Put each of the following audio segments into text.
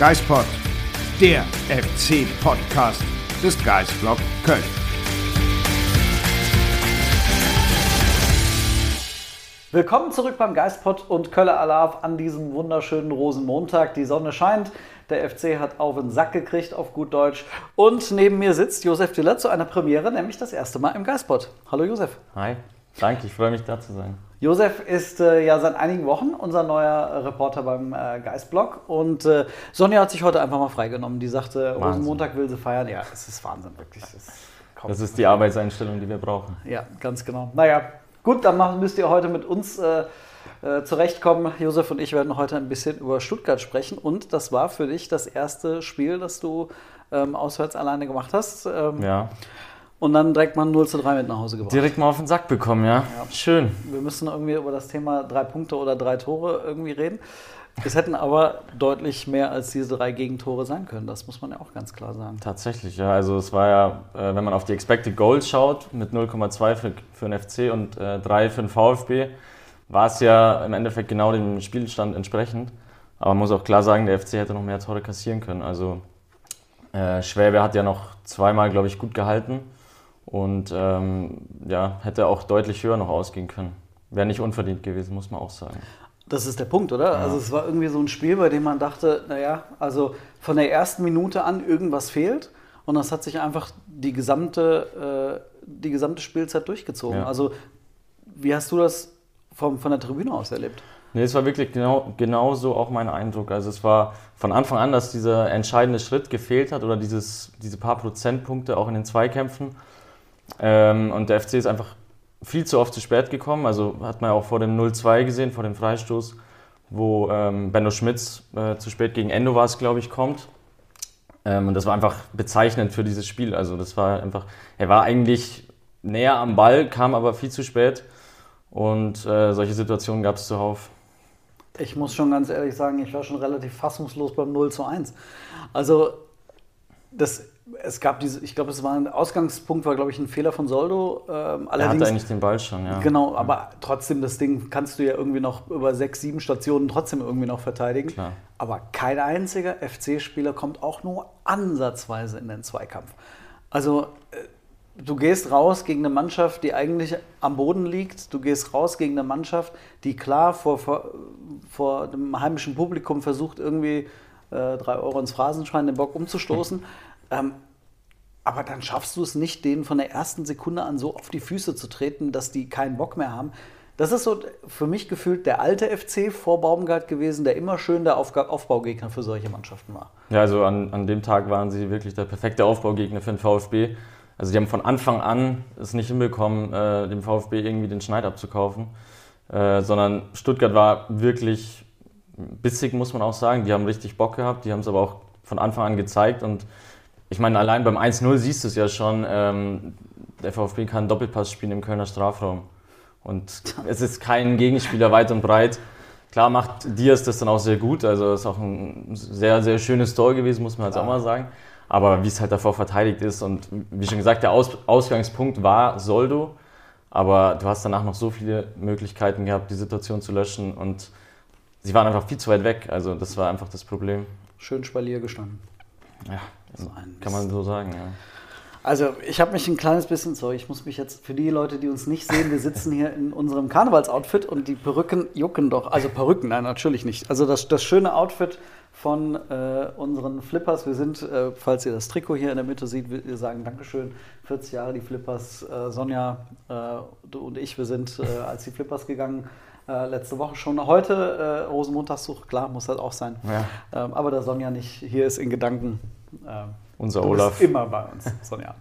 Geispod, der FC-Podcast des Geistblog Köln. Willkommen zurück beim Geistpod und Kölle Alarv an diesem wunderschönen Rosenmontag. Die Sonne scheint, der FC hat auf den Sack gekriegt, auf gut Deutsch. Und neben mir sitzt Josef Diller zu einer Premiere, nämlich das erste Mal im Geistpod. Hallo Josef. Hi, danke, ich freue mich da zu sein. Josef ist äh, ja seit einigen Wochen unser neuer Reporter beim äh, Geistblog und äh, Sonja hat sich heute einfach mal freigenommen. Die sagte, Wahnsinn. Rosenmontag will sie feiern. Ja, es ist Wahnsinn, wirklich. Das ist, Das ist die Arbeitseinstellung, die wir brauchen. Ja, ganz genau. Naja, gut, dann müsst ihr heute mit uns äh, äh, zurechtkommen. Josef und ich werden heute ein bisschen über Stuttgart sprechen. Und das war für dich das erste Spiel, das du ähm, auswärts alleine gemacht hast. Ähm, Ja, Und dann direkt mal ein 0 zu 3 mit nach Hause gebracht. direkt mal auf den Sack bekommen, ja. Schön. Wir müssen irgendwie über das Thema drei Punkte oder drei Tore irgendwie reden. Es hätten aber deutlich mehr als diese drei Gegentore sein können. Das muss man ja auch ganz klar sagen. Tatsächlich, ja. Also es war ja, äh, wenn man auf die Expected Goals schaut, mit 0,2 für, für den FC und äh, 3 für den VfB, war es ja im Endeffekt genau dem Spielstand entsprechend. Aber man muss auch klar sagen, der FC hätte noch mehr Tore kassieren können. Also äh, Schwäbe hat ja noch zweimal, glaube ich, gut gehalten und ähm, ja, hätte auch deutlich höher noch ausgehen können. Wäre nicht unverdient gewesen, muss man auch sagen. Das ist der Punkt, oder? Also es war irgendwie so ein Spiel, bei dem man dachte, naja, also von der ersten Minute an irgendwas fehlt. Und das hat sich einfach die gesamte, äh, die gesamte Spielzeit durchgezogen. Ja. Also wie hast du das vom, von der Tribüne aus erlebt? Nee, es war wirklich genau, genau so auch mein Eindruck. Also es war von Anfang an, dass dieser entscheidende Schritt gefehlt hat oder dieses, diese paar Prozentpunkte auch in den Zweikämpfen. Ähm, und der FC ist einfach viel zu oft zu spät gekommen. Also hat man ja auch vor dem 0-2 gesehen, vor dem Freistoß, wo ähm, Benno Schmitz äh, zu spät gegen Endo war es, glaube ich, kommt. Ähm, und das war einfach bezeichnend für dieses Spiel. Also das war einfach, er war eigentlich näher am Ball, kam aber viel zu spät. Und äh, solche Situationen gab es zuhauf. Ich muss schon ganz ehrlich sagen, ich war schon relativ fassungslos beim 0 zu 1. Also, das, es gab diese, ich glaube, es war ein Ausgangspunkt, war, glaube ich, ein Fehler von Soldo. Ähm, Er hatte eigentlich den Ball schon, ja. Genau, aber trotzdem, das Ding kannst du ja irgendwie noch über sechs, sieben Stationen trotzdem irgendwie noch verteidigen. Klar. Aber kein einziger FC-Spieler kommt auch nur ansatzweise in den Zweikampf. Also, äh, du gehst raus gegen eine Mannschaft, die eigentlich am Boden liegt. Du gehst raus gegen eine Mannschaft, die klar vor, vor, vor dem heimischen Publikum versucht, irgendwie äh, drei Euro ins Phrasenschwein den Bock umzustoßen. ähm, aber dann schaffst du es nicht, denen von der ersten Sekunde an so auf die Füße zu treten, dass die keinen Bock mehr haben. Das ist so für mich gefühlt der alte FC vor Baumgart gewesen, der immer schön der Aufbaugegner für solche Mannschaften war. Ja, also an, an dem Tag waren sie wirklich der perfekte Aufbaugegner für den VfB. Also die haben von Anfang an es nicht hinbekommen, äh, dem VfB irgendwie den Schneid abzukaufen. Äh, sondern Stuttgart war wirklich bissig, muss man auch sagen. Die haben richtig Bock gehabt, die haben es aber auch von Anfang an gezeigt. Und ich meine, allein beim 1-0 siehst du es ja schon, ähm, der VfB kann Doppelpass spielen im Kölner Strafraum. Und es ist kein Gegenspieler weit und breit. Klar macht Diaz das dann auch sehr gut. Also ist auch ein sehr, sehr schönes Tor gewesen, muss man jetzt auch mal sagen. Aber wie es halt davor verteidigt ist und wie schon gesagt, der Aus Ausgangspunkt war Soldo. Aber du hast danach noch so viele Möglichkeiten gehabt, die Situation zu löschen und sie waren einfach viel zu weit weg. Also das war einfach das Problem. Schön Spalier gestanden. Ja, So kann man so sagen, ja. Also ich habe mich ein kleines bisschen, sorry, ich muss mich jetzt für die Leute, die uns nicht sehen, wir sitzen hier in unserem Karnevalsoutfit und die Perücken jucken doch. Also Perücken, nein, natürlich nicht. Also das, das schöne Outfit von äh, unseren Flippers. Wir sind, äh, falls ihr das Trikot hier in der Mitte seht, wir sagen Dankeschön, 40 Jahre die Flippers. Äh, Sonja äh, du und ich, wir sind äh, als die Flippers gegangen. Äh, letzte Woche schon. Heute äh, Rosenmontagssuch, klar, muss das auch sein. Ja. Ähm, aber da Sonja nicht hier ist in Gedanken, ähm, Unser du Olaf. Bist immer bei uns, Sonja.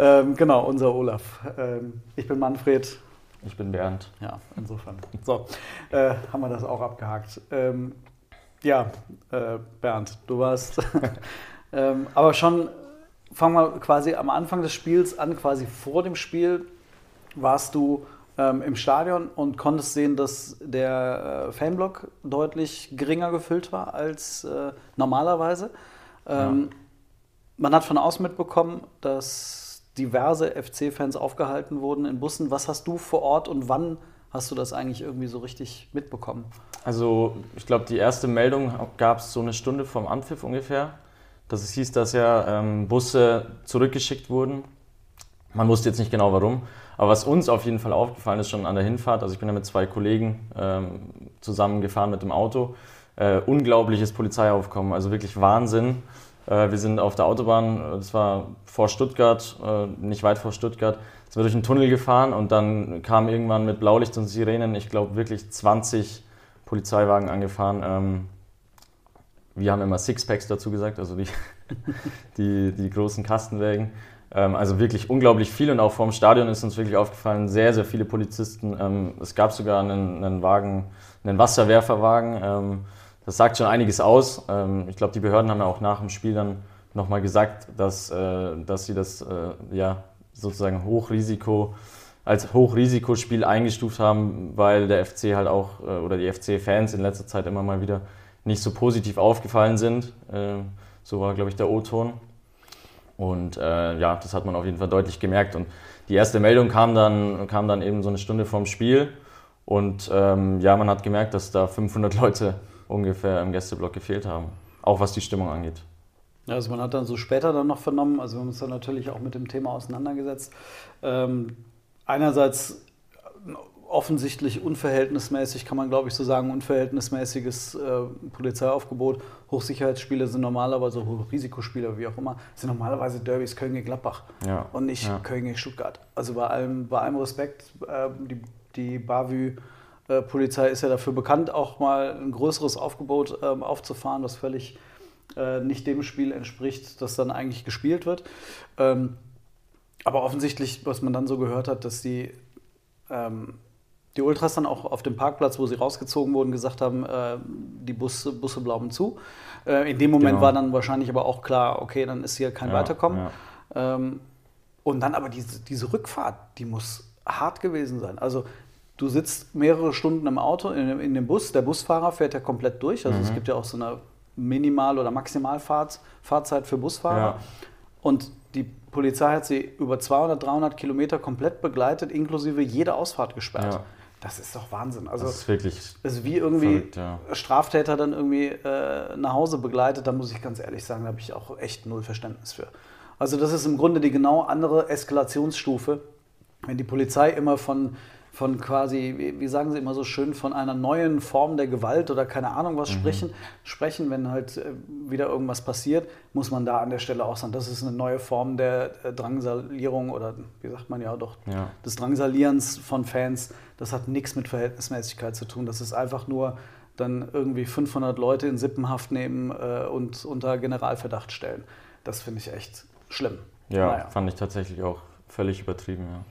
ähm, genau, unser Olaf. Ähm, ich bin Manfred. Ich bin Bernd. Ja, insofern. So, äh, haben wir das auch abgehakt. Ähm, ja, äh, Bernd, du warst ähm, aber schon, fangen wir quasi am Anfang des Spiels an, quasi vor dem Spiel warst du ähm, im Stadion und konntest sehen, dass der äh, Fanblock deutlich geringer gefüllt war als äh, normalerweise. Ähm, ja. Man hat von außen mitbekommen, dass diverse FC-Fans aufgehalten wurden in Bussen. Was hast du vor Ort und wann hast du das eigentlich irgendwie so richtig mitbekommen? Also ich glaube, die erste Meldung gab es so eine Stunde vom Anpfiff ungefähr, dass es hieß, dass ja ähm, Busse zurückgeschickt wurden. Man wusste jetzt nicht genau warum. Aber was uns auf jeden Fall aufgefallen ist, schon an der Hinfahrt, also ich bin ja mit zwei Kollegen ähm, zusammengefahren mit dem Auto, äh, unglaubliches Polizeiaufkommen, also wirklich Wahnsinn. Äh, wir sind auf der Autobahn, äh, das war vor Stuttgart, äh, nicht weit vor Stuttgart, sind wir durch einen Tunnel gefahren und dann kam irgendwann mit Blaulicht und Sirenen, ich glaube wirklich 20 Polizeiwagen angefahren. Ähm, wir haben immer Sixpacks dazu gesagt, also die, die, die großen Kastenwägen. Ähm, also wirklich unglaublich viel und auch vorm Stadion ist uns wirklich aufgefallen, sehr, sehr viele Polizisten. Ähm, es gab sogar einen, einen Wagen, einen Wasserwerferwagen. Ähm, das sagt schon einiges aus. Ich glaube, die Behörden haben ja auch nach dem Spiel dann nochmal gesagt, dass, äh, dass sie das äh, ja, sozusagen Hochrisiko als Hochrisikospiel eingestuft haben, weil der FC halt auch äh, oder die FC-Fans in letzter Zeit immer mal wieder nicht so positiv aufgefallen sind. So war, glaube ich, der O-Ton. Und äh, ja, das hat man auf jeden Fall deutlich gemerkt. Und die erste Meldung kam dann, kam dann eben so eine Stunde vorm Spiel. Und ähm, ja, man hat gemerkt, dass da 500 Leute ungefähr im Gästeblock gefehlt haben. Auch was die Stimmung angeht. Also man hat dann so später dann noch vernommen, also wir haben uns dann natürlich auch mit dem Thema auseinandergesetzt. Ähm, einerseits offensichtlich unverhältnismäßig, kann man glaube ich so sagen, unverhältnismäßiges äh, Polizeiaufgebot. Hochsicherheitsspiele sind normalerweise Risikospiele, wie auch immer, sind normalerweise Derbys Köln gegen Gladbach ja. und nicht ja. Köln gegen Stuttgart. Also bei allem, bei allem Respekt, äh, die, die Bavü äh, Polizei ist ja dafür bekannt, auch mal ein größeres Aufgebot ähm, aufzufahren, was völlig äh, nicht dem Spiel entspricht, das dann eigentlich gespielt wird. Ähm, aber offensichtlich, was man dann so gehört hat, dass die ähm, die Ultras dann auch auf dem Parkplatz, wo sie rausgezogen wurden, gesagt haben, äh, die Busse, Busse bleiben zu. Äh, in dem Moment genau. war dann wahrscheinlich aber auch klar, okay, dann ist hier kein ja, Weiterkommen. Ja. Ähm, und dann aber diese, diese Rückfahrt, die muss hart gewesen sein. Also du sitzt mehrere Stunden im Auto, in, in dem Bus, der Busfahrer fährt ja komplett durch. Also mhm. es gibt ja auch so eine Minimal- oder Maximalfahrzeit für Busfahrer. Ja. Und die Polizei hat sie über 200, 300 Kilometer komplett begleitet, inklusive jeder Ausfahrt gesperrt. Das ist doch Wahnsinn. Also, das ist wirklich. Ist wie irgendwie verrückt, ja. Straftäter dann irgendwie äh, nach Hause begleitet. Da muss ich ganz ehrlich sagen, da habe ich auch echt null Verständnis für. Also, das ist im Grunde die genau andere Eskalationsstufe. Wenn die Polizei immer von von quasi, wie, sagen Sie immer so schön, von einer neuen Form der Gewalt oder keine Ahnung was mhm. sprechen, sprechen, wenn halt äh, wieder irgendwas passiert, muss man da an der Stelle auch sagen, das ist eine neue Form der äh, Drangsalierung oder wie sagt man ja doch, ja. des Drangsalierens von Fans. Das hat nichts mit Verhältnismäßigkeit zu tun. Das ist einfach nur dann irgendwie 500 Leute in Sippenhaft nehmen äh, und unter Generalverdacht stellen. Das finde ich echt schlimm. Ja, naja. fand ich tatsächlich auch völlig übertrieben. Ja.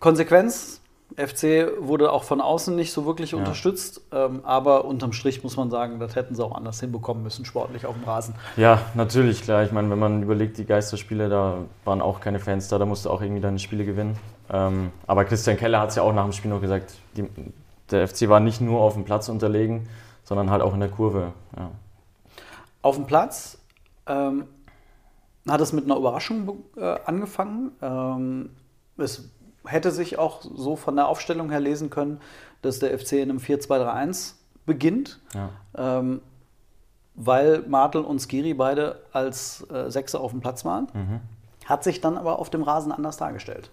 Konsequenz, FC wurde auch von außen nicht so wirklich ja. unterstützt, ähm, aber unterm Strich muss man sagen, das hätten sie auch anders hinbekommen müssen, sportlich auf dem Rasen. Ja, natürlich, klar. Ich meine, wenn man überlegt, die Geisterspiele, da waren auch keine Fans da, da musste auch irgendwie deine Spiele gewinnen. Ähm, aber Christian Keller hat es ja auch nach dem Spiel noch gesagt, die, der FC war nicht nur auf dem Platz unterlegen, sondern halt auch in der Kurve. Ja. Auf dem Platz ähm, hat es mit einer Überraschung äh, angefangen. Ähm, es hätte sich auch so von der Aufstellung her lesen können, dass der FC in einem 4-2-3-1 beginnt, ja. ähm, weil Martel und Skiri beide als äh, Sechser auf dem Platz waren. Mhm. Hat sich dann aber auf dem Rasen anders dargestellt.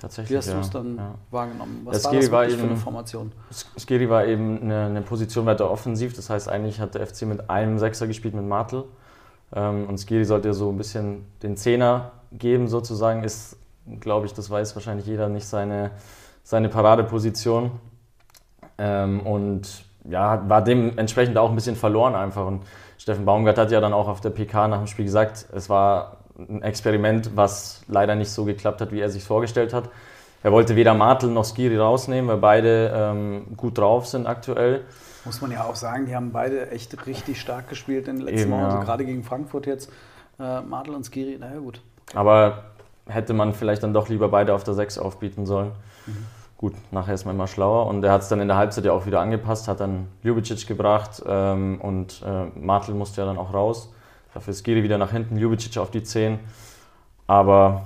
Tatsächlich. Wie hast ja. du es dann ja. wahrgenommen? Was ja, war das war eben, für eine Formation? Skiri war eben eine, eine, Position weiter offensiv. Das heißt, eigentlich hat der FC mit einem Sechser gespielt mit Martel. Ähm, und Skiri sollte so ein bisschen den Zehner geben, sozusagen. Ist glaube ich, das weiß wahrscheinlich jeder, nicht seine, seine Paradeposition. Ähm, und ja, war dementsprechend auch ein bisschen verloren einfach. Und Steffen Baumgart hat ja dann auch auf der PK nach dem Spiel gesagt, es war ein Experiment, was leider nicht so geklappt hat, wie er sich vorgestellt hat. Er wollte weder Martel noch Skiri rausnehmen, weil beide ähm, gut drauf sind aktuell. Muss man ja auch sagen, die haben beide echt richtig stark gespielt in den letzten Wochen. Also ja. gerade gegen Frankfurt jetzt. Äh, Martel und Skiri, naja gut. Aber hätte man vielleicht dann doch lieber beide auf der 6 aufbieten sollen. Gut, nachher ist man immer schlauer und er hat es dann in der Halbzeit ja auch wieder angepasst, hat dann Ljubicic gebracht ähm, und äh, Martel musste ja dann auch raus. Dafür ist Skiri wieder nach hinten, Ljubicic auf die 10. Aber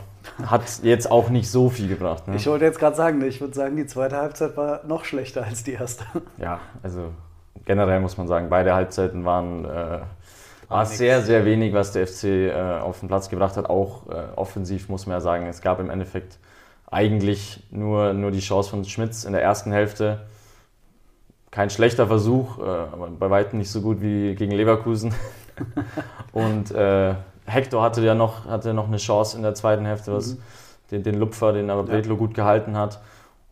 hat jetzt auch nicht so viel gebracht. Ne? Ich wollte jetzt gerade sagen, ich würde sagen, die zweite Halbzeit war noch schlechter als die erste. Ja, also generell muss man sagen, beide Halbzeiten waren äh, war sehr, sehr wenig, was der FC äh, auf den Platz gebracht hat. Auch äh, offensiv muss man ja sagen, es gab im Endeffekt eigentlich nur, nur die Chance von Schmitz in der ersten Hälfte. Kein schlechter Versuch, äh, aber bei weitem nicht so gut wie gegen Leverkusen. Und äh, Hector hatte ja noch, hatte noch eine Chance in der zweiten Hälfte, was den, den Lupfer, den aber Bredlo gut gehalten hat.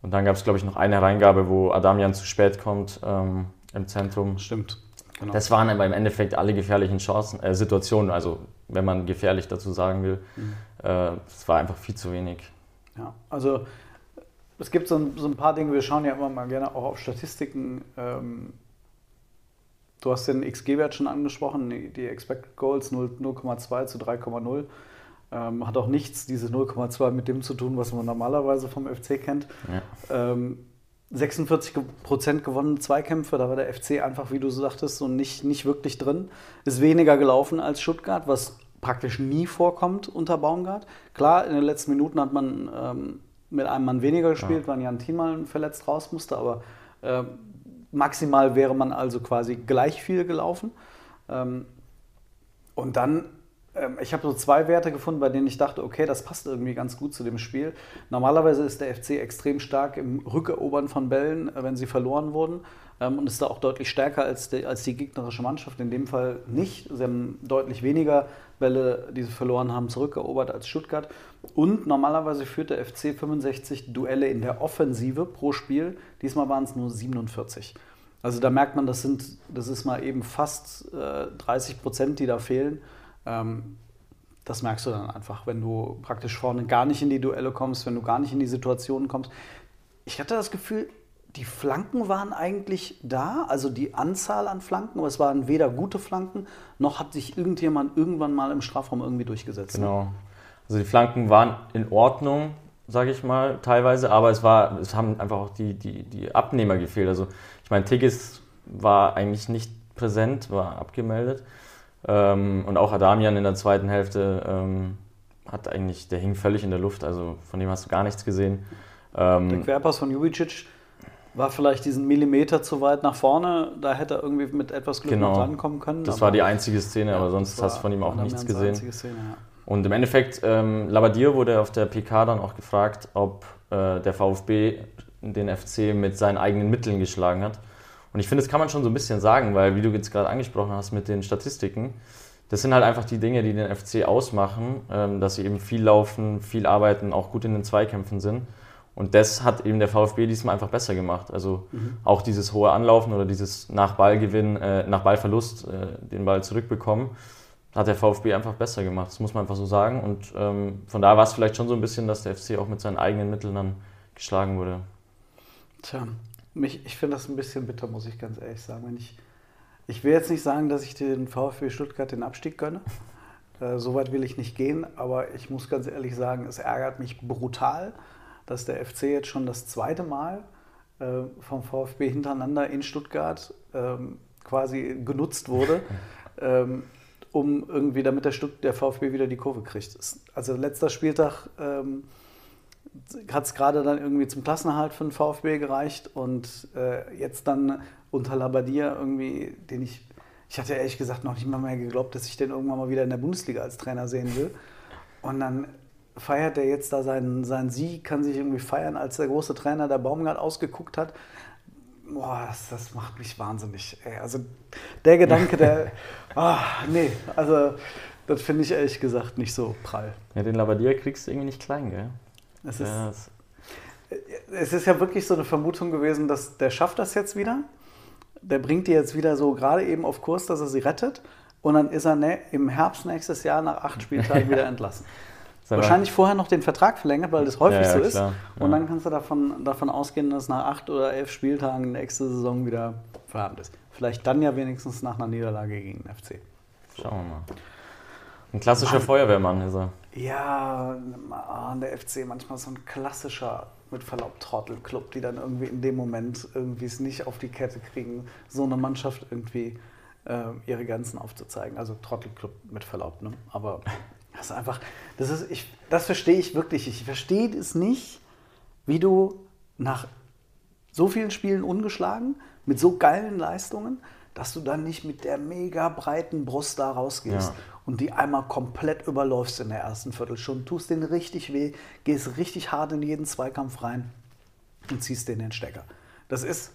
Und dann gab es, glaube ich, noch eine Reingabe, wo Adamian zu spät kommt ähm, im Zentrum. Stimmt. Genau. Das waren aber im Endeffekt alle gefährlichen Chancen, äh, Situationen, also wenn man gefährlich dazu sagen will. Äh, Es war einfach viel zu wenig. Ja, also es gibt so ein, so ein paar Dinge, wir schauen ja immer mal gerne auch auf Statistiken. Ähm, du hast den XG-Wert schon angesprochen, die Expected Goals 0 0,2 zu 3,0. Ähm, hat auch nichts, diese 0,2 mit dem zu tun, was man normalerweise vom FC kennt. Ja. Ähm, 46 ge- Prozent gewonnene Zweikämpfe, da war der FC einfach, wie du sagtest, so nicht, nicht wirklich drin. Ist weniger gelaufen als Stuttgart, was praktisch nie vorkommt unter Baumgart. Klar, in den letzten Minuten hat man ähm, mit einem Mann weniger gespielt, weil Jan Thielmann verletzt raus musste, aber ähm, maximal wäre man also quasi gleich viel gelaufen. Ähm, und dann, ich habe so zwei Werte gefunden, bei denen ich dachte, okay, das passt irgendwie ganz gut zu dem Spiel. Normalerweise ist der FC extrem stark im Rückerobern von Bällen, äh, wenn sie verloren wurden. Ähm, und ist da auch deutlich stärker als die, als die gegnerische Mannschaft. In dem Fall nicht. Sie haben deutlich weniger Bälle, die sie verloren haben, zurückerobert als Stuttgart. Und normalerweise führt der FC 65 Duelle in der Offensive pro Spiel. Diesmal waren es nur 47. Also da merkt man, das, sind, das ist mal eben fast äh, 30 Prozent, die da fehlen. Ähm, das merkst du dann einfach, wenn du praktisch vorne gar nicht in die Duelle kommst, wenn du gar nicht in die Situationen kommst. Ich hatte das Gefühl, die Flanken waren eigentlich da, also die Anzahl an Flanken, aber es waren weder gute Flanken, noch hat sich irgendjemand irgendwann mal im Strafraum irgendwie durchgesetzt. Genau. Also die Flanken waren in Ordnung, sage ich mal, teilweise, aber es war, es haben einfach auch die, die, die Abnehmer gefehlt. Also ich meine, Tigges war eigentlich nicht präsent, war abgemeldet. Ähm, und auch Adamian in der zweiten Hälfte ähm, hat eigentlich, der hing völlig in der Luft, also von dem hast du gar nichts gesehen. Der Ähm, Querpass von Jubicic war vielleicht diesen Millimeter zu weit nach vorne, da hätte er irgendwie mit etwas Glück Genau. noch rankommen können. das aber- war die einzige Szene, aber Ja, sonst das war hast du von ihm auch nichts gesehen. Szene, ja. Und im Endeffekt, ähm, Labadier wurde auf der PK dann auch gefragt, ob äh, der VfB den FC mit seinen eigenen Mitteln geschlagen hat. Und ich finde, das kann man schon so ein bisschen sagen, weil, wie du jetzt gerade angesprochen hast mit den Statistiken, das sind halt einfach die Dinge, die den FC ausmachen, ähm, dass sie eben viel laufen, viel arbeiten, auch gut in den Zweikämpfen sind. Und das hat eben der VfB diesmal einfach besser gemacht. Also auch dieses hohe Anlaufen oder dieses nach Ballgewinn, äh, nach Ballverlust äh, den Ball zurückbekommen, hat der VfB einfach besser gemacht. Das muss man einfach so sagen. Und ähm, von da war es vielleicht schon so ein bisschen, dass der FC auch mit seinen eigenen Mitteln dann geschlagen wurde. Tja, mich, ich finde das ein bisschen bitter, muss ich ganz ehrlich sagen. Wenn ich, ich will jetzt nicht sagen, dass ich den VfB Stuttgart den Abstieg gönne. Äh, so weit will ich nicht gehen, aber ich muss ganz ehrlich sagen, es ärgert mich brutal, dass der FC jetzt schon das zweite Mal äh, vom VfB hintereinander in Stuttgart ähm, quasi genutzt wurde, ähm, um irgendwie, damit der, Stutt der VfB wieder die Kurve kriegt. Also letzter Spieltag ähm, hat es gerade dann irgendwie zum Klassenerhalt für den VfB gereicht und äh, jetzt dann unter Labadier irgendwie, den ich, ich hatte ehrlich gesagt noch nicht mal mehr geglaubt, dass ich den irgendwann mal wieder in der Bundesliga als Trainer sehen will. Und dann feiert er jetzt da seinen, seinen Sieg, kann sich irgendwie feiern, als der große Trainer der Baumgart ausgeguckt hat. Boah, das, das macht mich wahnsinnig. Ey. Also der Gedanke, der, ah, nee, also das finde ich ehrlich gesagt nicht so prall. Ja, den Labadier kriegst du irgendwie nicht klein, gell? Es ist, Ja, es ist ja wirklich so eine Vermutung gewesen, dass der schafft das jetzt wieder. Der bringt die jetzt wieder so gerade eben auf Kurs, dass er sie rettet. und dann ist er ne, im Herbst nächstes Jahr nach acht Spieltagen wieder entlassen. Wahrscheinlich vorher noch den Vertrag verlängert, weil das häufig ja, ja, so ist. Klar, und dann kannst du davon, davon ausgehen, dass nach acht oder elf Spieltagen nächste Saison wieder Feierabend ist. Vielleicht dann ja wenigstens nach einer Niederlage gegen den FC. Schauen wir mal. Ein klassischer Mann. Feuerwehrmann ist er. Ja, der FC manchmal so ein klassischer, mit Verlaub, Trottelclub, die dann irgendwie in dem Moment irgendwie es nicht auf die Kette kriegen, so eine Mannschaft irgendwie äh, ihre Grenzen aufzuzeigen. Also Trottelclub mit Verlaub, ne? Aber das ist einfach, das ist, ich, das verstehe ich wirklich. Ich verstehe es nicht, wie du nach so vielen Spielen ungeschlagen, mit so geilen Leistungen, dass du dann nicht mit der mega breiten Brust da rausgehst ja. Und die einmal komplett überläufst in der ersten Viertelstunde, tust den richtig weh, gehst richtig hart in jeden Zweikampf rein und ziehst den den Stecker. Das ist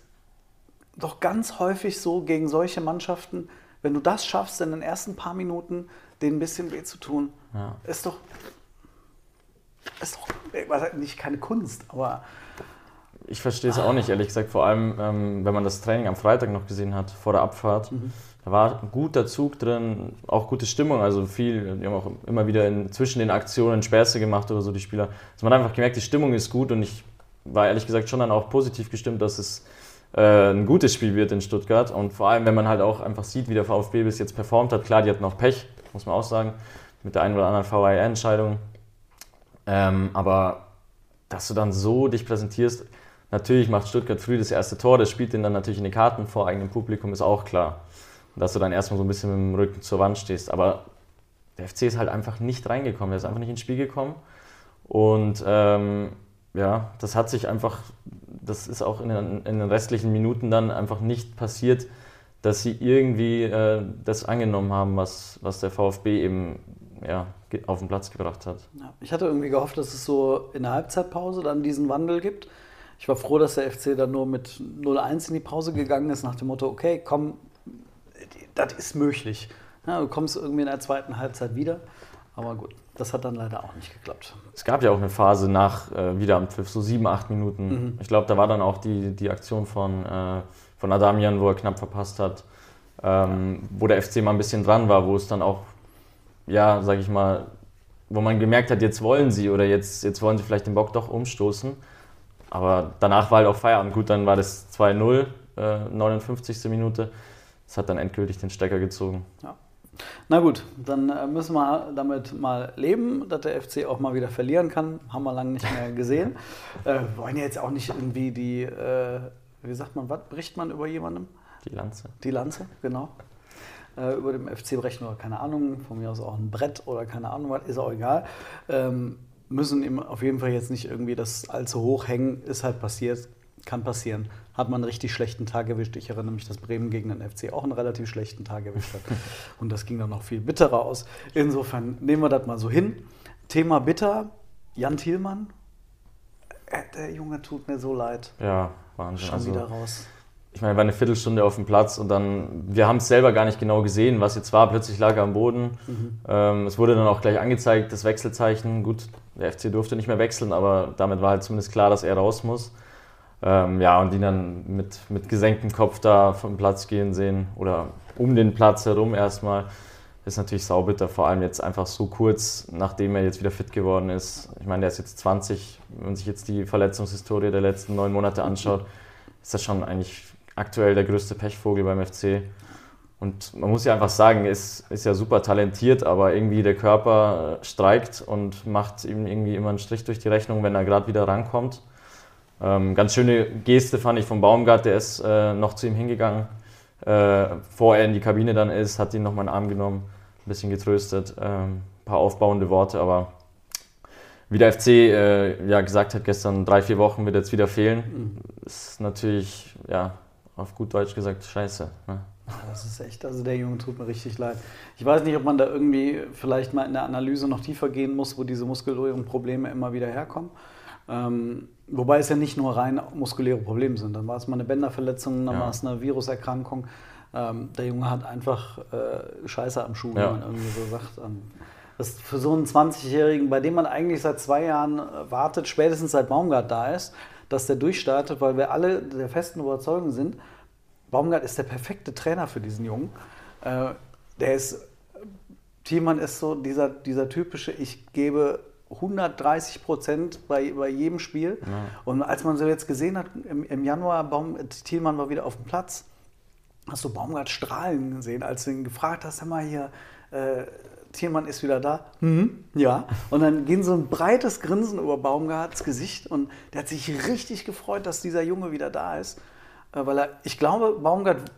doch ganz häufig so gegen solche Mannschaften, wenn du das schaffst, in den ersten paar Minuten denen ein bisschen weh zu tun, ja. ist doch, ist doch nicht keine Kunst, aber. Ich verstehe es auch nicht, ehrlich gesagt. Vor allem, ähm, wenn man das Training am Freitag noch gesehen hat, vor der Abfahrt. Mhm. Da war ein guter Zug drin, auch gute Stimmung, also viel, die haben auch immer wieder in, zwischen den Aktionen Späße gemacht oder so, die Spieler. Also man hat einfach gemerkt, die Stimmung ist gut und ich war ehrlich gesagt schon dann auch positiv gestimmt, dass es äh, ein gutes Spiel wird in Stuttgart. Und vor allem, wenn man halt auch einfach sieht, wie der VfB bis jetzt performt hat. Klar, die hatten auch Pech, muss man auch sagen, mit der einen oder anderen VAR-Entscheidung. Ähm, aber dass du dann so dich präsentierst, natürlich macht Stuttgart früh das erste Tor, das spielt den dann natürlich in die Karten vor eigenem Publikum, ist auch klar. Dass du dann erstmal so ein bisschen mit dem Rücken zur Wand stehst. Aber der FC ist halt einfach nicht reingekommen, der ist einfach nicht ins Spiel gekommen. Und ähm, ja, das hat sich einfach, das ist auch in den, in den, restlichen Minuten dann einfach nicht passiert, dass sie irgendwie äh, das angenommen haben, was, was der VfB eben ja, auf den Platz gebracht hat. Ich hatte irgendwie gehofft, dass es so in der Halbzeitpause dann diesen Wandel gibt. Ich war froh, dass der FC dann nur mit 0-1 in die Pause gegangen ist, nach dem Motto, okay, komm, das ist möglich. Ja, du kommst irgendwie in der zweiten Halbzeit wieder. Aber gut, das hat dann leider auch nicht geklappt. Es gab ja auch eine Phase nach äh, wieder am Pfiff, so sieben, acht Minuten. Mhm. Ich glaube, da war dann auch die, die Aktion von, äh, von Adamian, wo er knapp verpasst hat, ähm, wo der FC mal ein bisschen dran war, wo es dann auch, ja, sag ich mal, wo man gemerkt hat, jetzt wollen sie oder jetzt, jetzt wollen sie vielleicht den Bock doch umstoßen. Aber danach war halt auch Feierabend. Gut, dann war das 2-0, äh, 59. Minute. Das hat dann endgültig den Stecker gezogen. Ja. Na gut, dann äh, müssen wir damit mal leben, dass der FC auch mal wieder verlieren kann. Haben wir lange nicht mehr gesehen. äh, wollen ja jetzt auch nicht irgendwie die, äh, wie sagt man, was bricht man über jemandem? Die Lanze. Die Lanze, genau. Äh, über dem FC brechen oder keine Ahnung, von mir aus auch ein Brett oder keine Ahnung was, ist auch egal. Ähm, müssen ihm auf jeden Fall jetzt nicht irgendwie das allzu hoch hängen, ist halt passiert, kann passieren. Hat man einen richtig schlechten Tag erwischt. Ich erinnere mich, dass Bremen gegen den FC auch einen relativ schlechten Tag erwischt hat. Und das ging dann noch viel bitterer aus. Insofern nehmen wir das mal so hin. Thema bitter, Jan Thielmann. Äh, der Junge tut mir so leid. Ja, Wahnsinn. Schon also, wieder raus. Ich meine, war eine Viertelstunde auf dem Platz und dann, wir haben es selber gar nicht genau gesehen, was jetzt war. Plötzlich lag er am Boden. Mhm. Ähm, es wurde dann auch gleich angezeigt, das Wechselzeichen. Gut, der FC durfte nicht mehr wechseln, aber damit war halt zumindest klar, dass er raus muss. Ähm, ja, und ihn dann mit, mit gesenktem Kopf da vom Platz gehen sehen oder um den Platz herum erstmal, ist natürlich saubitter, vor allem jetzt einfach so kurz, nachdem er jetzt wieder fit geworden ist. Ich meine, der ist jetzt 20, wenn man sich jetzt die Verletzungshistorie der letzten neun Monate anschaut, ist das schon eigentlich aktuell der größte Pechvogel beim FC. Und man muss ja einfach sagen, er ist, ist ja super talentiert, aber irgendwie der Körper streikt und macht ihm irgendwie immer einen Strich durch die Rechnung, wenn er gerade wieder rankommt. Ähm, ganz schöne Geste fand ich vom Baumgart, der ist äh, noch zu ihm hingegangen, äh, bevor er in die Kabine dann ist, hat ihn nochmal in den Arm genommen, ein bisschen getröstet, ein paar aufbauende Worte, aber wie der FC äh, ja gesagt hat gestern, drei, vier Wochen wird jetzt wieder fehlen, mhm. ist natürlich, ja, auf gut Deutsch gesagt, scheiße. Ne? Das ist echt, also der Junge tut mir richtig leid. Ich weiß nicht, ob man da irgendwie vielleicht mal in der Analyse noch tiefer gehen muss, wo diese muskulären Probleme immer wieder herkommen. Ähm, wobei es ja nicht nur rein muskuläre Probleme sind. Dann war es mal eine Bänderverletzung, dann ja. war es eine Viruserkrankung. Ähm, der Junge hat einfach äh, Scheiße am Schuh, ja. wenn man irgendwie so sagt. Ähm, das für so einen 20-Jährigen, bei dem man eigentlich seit zwei Jahren äh, wartet, spätestens seit Baumgart da ist, dass der durchstartet, weil wir alle der festen Überzeugung sind, Baumgart ist der perfekte Trainer für diesen Jungen. Äh, der ist, Thielmann ist so dieser, dieser typische, ich gebe 130 Prozent bei, bei jedem Spiel. Ja. Und als man so jetzt gesehen hat, im, im Januar, Baum, Thielmann war wieder auf dem Platz, hast du Baumgart strahlen gesehen, als du ihn gefragt hast, mal hier, äh, Thielmann ist wieder da. Mhm, ja. Und dann ging so ein breites Grinsen über Baumgarts Gesicht und der hat sich richtig gefreut, dass dieser Junge wieder da ist. Äh, weil er, ich glaube, Baumgart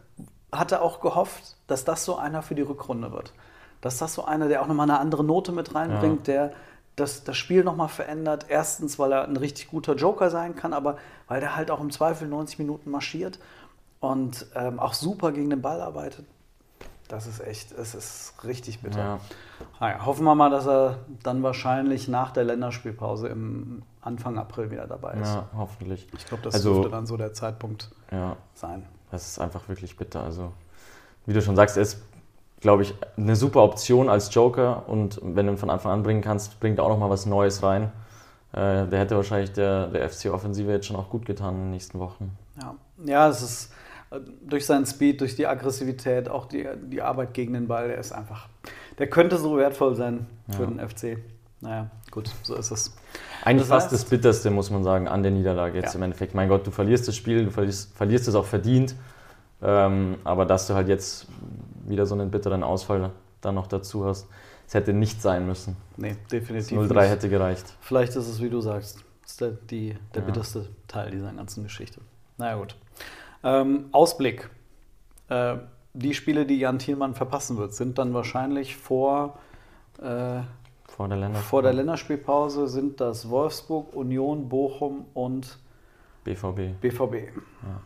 hatte auch gehofft, dass das so einer für die Rückrunde wird. Dass das so einer, der auch nochmal eine andere Note mit reinbringt, ja. der das, das Spiel nochmal verändert. Erstens, weil er ein richtig guter Joker sein kann, aber weil der halt auch im Zweifel 90 Minuten marschiert und ähm, auch super gegen den Ball arbeitet. Das ist echt, es ist richtig bitter. Ja. Naja, hoffen wir mal, dass er dann wahrscheinlich nach der Länderspielpause im Anfang April wieder dabei ist. Ja, hoffentlich. Ich glaube, das also, dürfte dann so der Zeitpunkt ja, sein. Das ist einfach wirklich bitter. Also, wie du schon sagst, er ist, glaube ich, eine super Option als Joker und wenn du ihn von Anfang an bringen kannst, bringt er auch nochmal was Neues rein. Äh, der hätte wahrscheinlich der, der FC-Offensive jetzt schon auch gut getan in den nächsten Wochen. Ja, ja es ist äh, durch seinen Speed, durch die Aggressivität, auch die, die Arbeit gegen den Ball, der ist einfach, der könnte so wertvoll sein für ja. den FC. Naja, gut, so ist es. Eigentlich das fast das Bitterste, muss man sagen, an der Niederlage jetzt ja. im Endeffekt. Mein Gott, du verlierst das Spiel, du verlierst, verlierst es auch verdient. Ähm, aber dass du halt jetzt wieder so einen bitteren Ausfall dann noch dazu hast, es hätte nicht sein müssen. Nee, definitiv. 0-3 hätte gereicht. Vielleicht ist es, wie du sagst, ist der, die, der ja. bitterste Teil dieser ganzen Geschichte. Naja, gut. Ähm, Ausblick. Äh, die Spiele, die Jan Thielmann verpassen wird, sind dann wahrscheinlich vor, äh, vor, der vor, der Länderspielpause sind das Wolfsburg, Union, Bochum und BVB. BVB. Ja.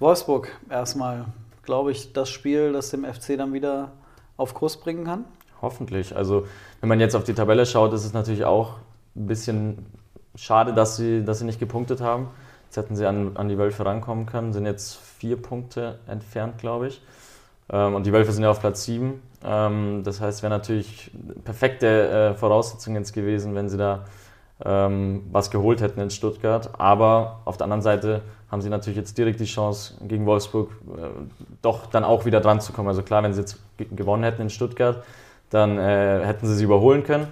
Wolfsburg erstmal, glaube ich, das Spiel, das dem FC dann wieder auf Kurs bringen kann. Hoffentlich. Also, wenn man jetzt auf die Tabelle schaut, ist es natürlich auch ein bisschen schade, dass sie, dass sie nicht gepunktet haben. Jetzt hätten sie an, an die Wölfe rankommen können, sind jetzt vier Punkte entfernt, glaube ich. Ähm, und die Wölfe sind ja auf Platz sieben. Ähm, das heißt, es wäre natürlich perfekte äh, Voraussetzung jetzt gewesen, wenn sie da ähm, was geholt hätten in Stuttgart. Aber auf der anderen Seite haben sie natürlich jetzt direkt die Chance, gegen Wolfsburg äh, doch dann auch wieder dran zu kommen. Also klar, wenn sie jetzt gewonnen hätten in Stuttgart, dann äh, hätten sie sie überholen können.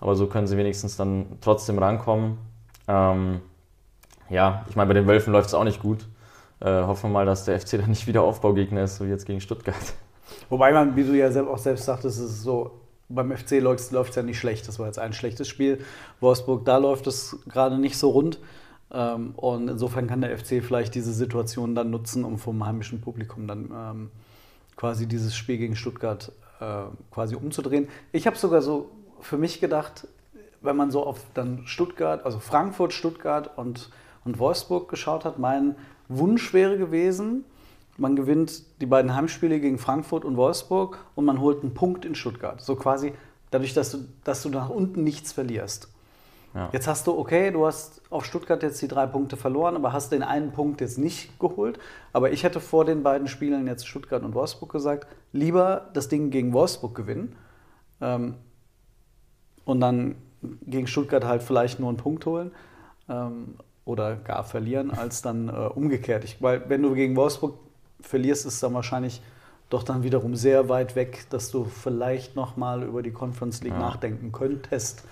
Aber so können sie wenigstens dann trotzdem rankommen. Ähm, ja, ich meine, bei den Wölfen läuft es auch nicht gut. Äh, hoffen wir mal, dass der FC dann nicht wieder Aufbaugegner ist, so wie jetzt gegen Stuttgart. Wobei man, wie du ja auch selbst sagtest, ist es so, beim FC läuft es ja nicht schlecht. Das war jetzt ein schlechtes Spiel. Wolfsburg, da läuft es gerade nicht so rund. Ähm, und insofern kann der FC vielleicht diese Situation dann nutzen, um vom heimischen Publikum dann ähm, quasi dieses Spiel gegen Stuttgart äh, quasi umzudrehen. Ich habe sogar so für mich gedacht, wenn man so auf dann Stuttgart, also Frankfurt, Stuttgart und und Wolfsburg geschaut hat, mein Wunsch wäre gewesen, man gewinnt die beiden Heimspiele gegen Frankfurt und Wolfsburg und man holt einen Punkt in Stuttgart. So quasi dadurch, dass du, dass du nach unten nichts verlierst. Ja. Jetzt hast du, okay, du hast auf Stuttgart jetzt die drei Punkte verloren, aber hast den einen Punkt jetzt nicht geholt. Aber ich hätte vor den beiden Spielen jetzt Stuttgart und Wolfsburg gesagt, lieber das Ding gegen Wolfsburg gewinnen ähm, und dann gegen Stuttgart halt vielleicht nur einen Punkt holen. Ähm, oder gar verlieren, als dann äh, umgekehrt. Ich, weil wenn du gegen Wolfsburg verlierst, es dann wahrscheinlich doch dann wiederum sehr weit weg, dass du vielleicht nochmal über die Conference League ja. nachdenken könntest.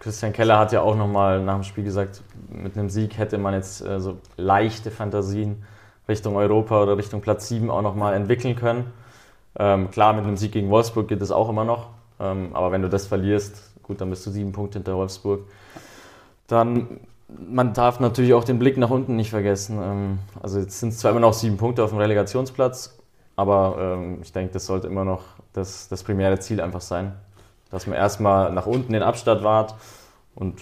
Christian Keller hat ja auch nochmal nach dem Spiel gesagt, mit einem Sieg hätte man jetzt äh, so leichte Fantasien Richtung Europa oder Richtung Platz 7 auch nochmal entwickeln können. Ähm, klar, mit einem Sieg gegen Wolfsburg geht es auch immer noch. Ähm, aber wenn du das verlierst, gut, dann bist du sieben Punkte hinter Wolfsburg. Dann man darf natürlich auch den Blick nach unten nicht vergessen. Ähm, also jetzt sind es zwar immer noch sieben Punkte auf dem Relegationsplatz, aber ähm, ich denke, das sollte immer noch das, das primäre Ziel einfach sein, dass man erstmal nach unten den Abstand wahrt und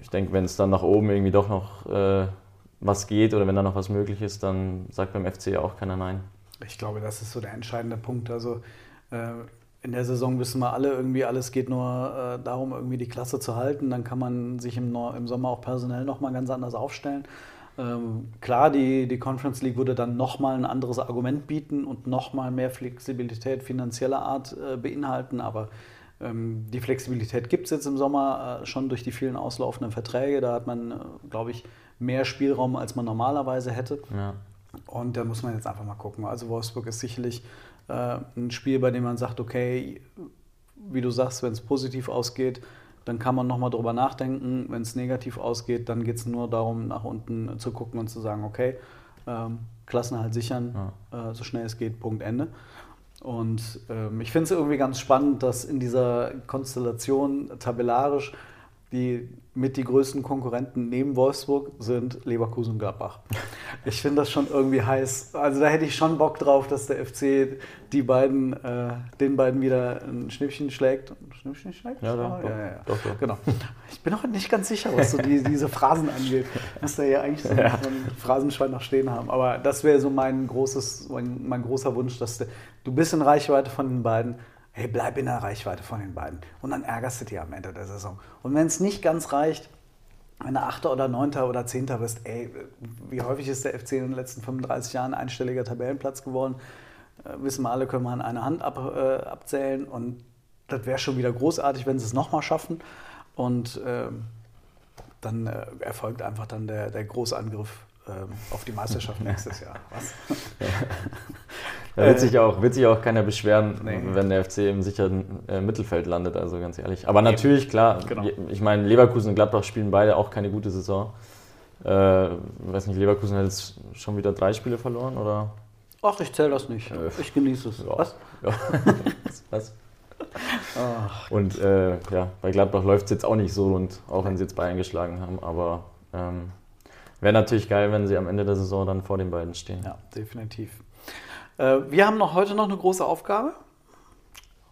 ich denke, wenn es dann nach oben irgendwie doch noch äh, was geht oder wenn da noch was möglich ist, dann sagt beim FC auch keiner Nein. Ich glaube, das ist so der entscheidende Punkt. Also äh, in der Saison wissen wir alle irgendwie, alles geht nur äh, darum, irgendwie die Klasse zu halten. Dann kann man sich im, im Sommer auch personell nochmal ganz anders aufstellen. Ähm, klar, die, die Conference League würde dann nochmal ein anderes Argument bieten und nochmal mehr Flexibilität finanzieller Art äh, beinhalten, aber ähm, die Flexibilität gibt es jetzt im Sommer äh, schon durch die vielen auslaufenden Verträge. Da hat man, äh, glaube ich, mehr Spielraum, als man normalerweise hätte. Ja. Und da muss man jetzt einfach mal gucken. Also Wolfsburg ist sicherlich äh, ein Spiel, bei dem man sagt, okay, wie du sagst, wenn es positiv ausgeht, dann kann man nochmal drüber nachdenken. Wenn es negativ ausgeht, dann geht es nur darum, nach unten zu gucken und zu sagen, okay, ähm, Klassenhalt sichern, ja. äh, so schnell es geht, Punkt Ende. Und ähm, ich finde es irgendwie ganz spannend, dass in dieser Konstellation tabellarisch die mit die größten Konkurrenten neben Wolfsburg sind Leverkusen und Gladbach. Ich finde das schon irgendwie heiß. Also da hätte ich schon Bock drauf, dass der FC die beiden, äh, den beiden wieder ein Schnippchen schlägt. Schnippchen schlägt? Ja, doch, ja, ja, ja. Doch, doch. Genau. Ich bin auch nicht ganz sicher, was so die, diese Phrasen angeht. Muss da ja eigentlich so, ja. so ein Phrasenschwein noch stehen haben. Aber das wäre so mein großes, mein, mein großer Wunsch, dass der, du bist in Reichweite von den beiden hey, bleib in der Reichweite von den beiden. Und dann ärgerst du dich am Ende der Saison. Und wenn es nicht ganz reicht, wenn du Achter oder Neunter oder Zehnter bist, ey, wie häufig ist der FC in den letzten 35 Jahren einstelliger Tabellenplatz geworden? Äh, wissen wir alle, können wir an einer Hand ab, äh, abzählen. Und das wäre schon wieder großartig, wenn sie es nochmal schaffen. Und äh, dann erfolgt einfach dann der, der Großangriff ähm, auf die Meisterschaft nächstes Jahr. Was? Da wird, sich auch, wird sich auch keiner beschweren, nee. wenn der FC im sicheren äh, Mittelfeld landet, also ganz ehrlich. Aber natürlich, klar, genau. ich meine, Leverkusen und Gladbach spielen beide auch keine gute Saison. Äh, weiß nicht, Leverkusen hat jetzt schon wieder drei Spiele verloren, oder? Ach, ich zähle das nicht. Äh, ich genieße es. Ja. Was? Ja. Was? Ach, und äh, ja, bei Gladbach läuft es jetzt auch nicht so rund, auch wenn sie jetzt Bayern geschlagen haben. Aber ähm, wäre natürlich geil, wenn sie am Ende der Saison dann vor den beiden stehen. Ja, definitiv. Äh, wir haben noch heute noch eine große Aufgabe.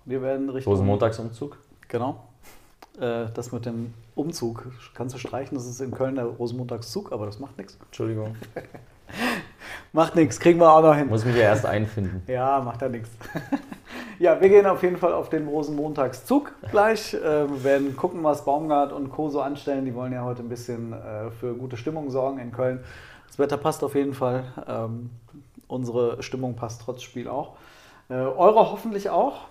Wir werden Richtung. Rosenmontagsumzug. Genau. Äh, das mit dem Umzug kannst du streichen. Das ist in Köln der Rosenmontagszug, aber das macht nichts. Entschuldigung. macht nichts, kriegen wir auch noch hin. Muss mich ja erst einfinden. ja, macht ja nichts. ja, wir gehen auf jeden Fall auf den Rosenmontagszug gleich. Äh, wir werden gucken, was Baumgart und Co. so anstellen. Die wollen ja heute ein bisschen für gute Stimmung sorgen in Köln. Das Wetter passt auf jeden Fall. Unsere Stimmung passt trotz Spiel auch. Äh, eure hoffentlich auch.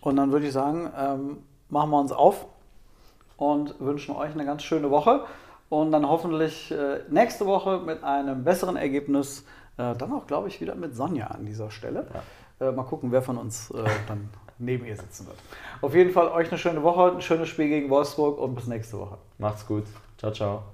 Und dann würde ich sagen, ähm, machen wir uns auf und wünschen euch eine ganz schöne Woche. Und dann hoffentlich äh, nächste Woche mit einem besseren Ergebnis. Äh, dann auch, glaube ich, wieder mit Sonja an dieser Stelle. Ja. Äh, mal gucken, wer von uns äh, dann neben ihr sitzen wird. Auf jeden Fall euch eine schöne Woche, ein schönes Spiel gegen Wolfsburg und bis nächste Woche. Macht's gut. Ciao, ciao.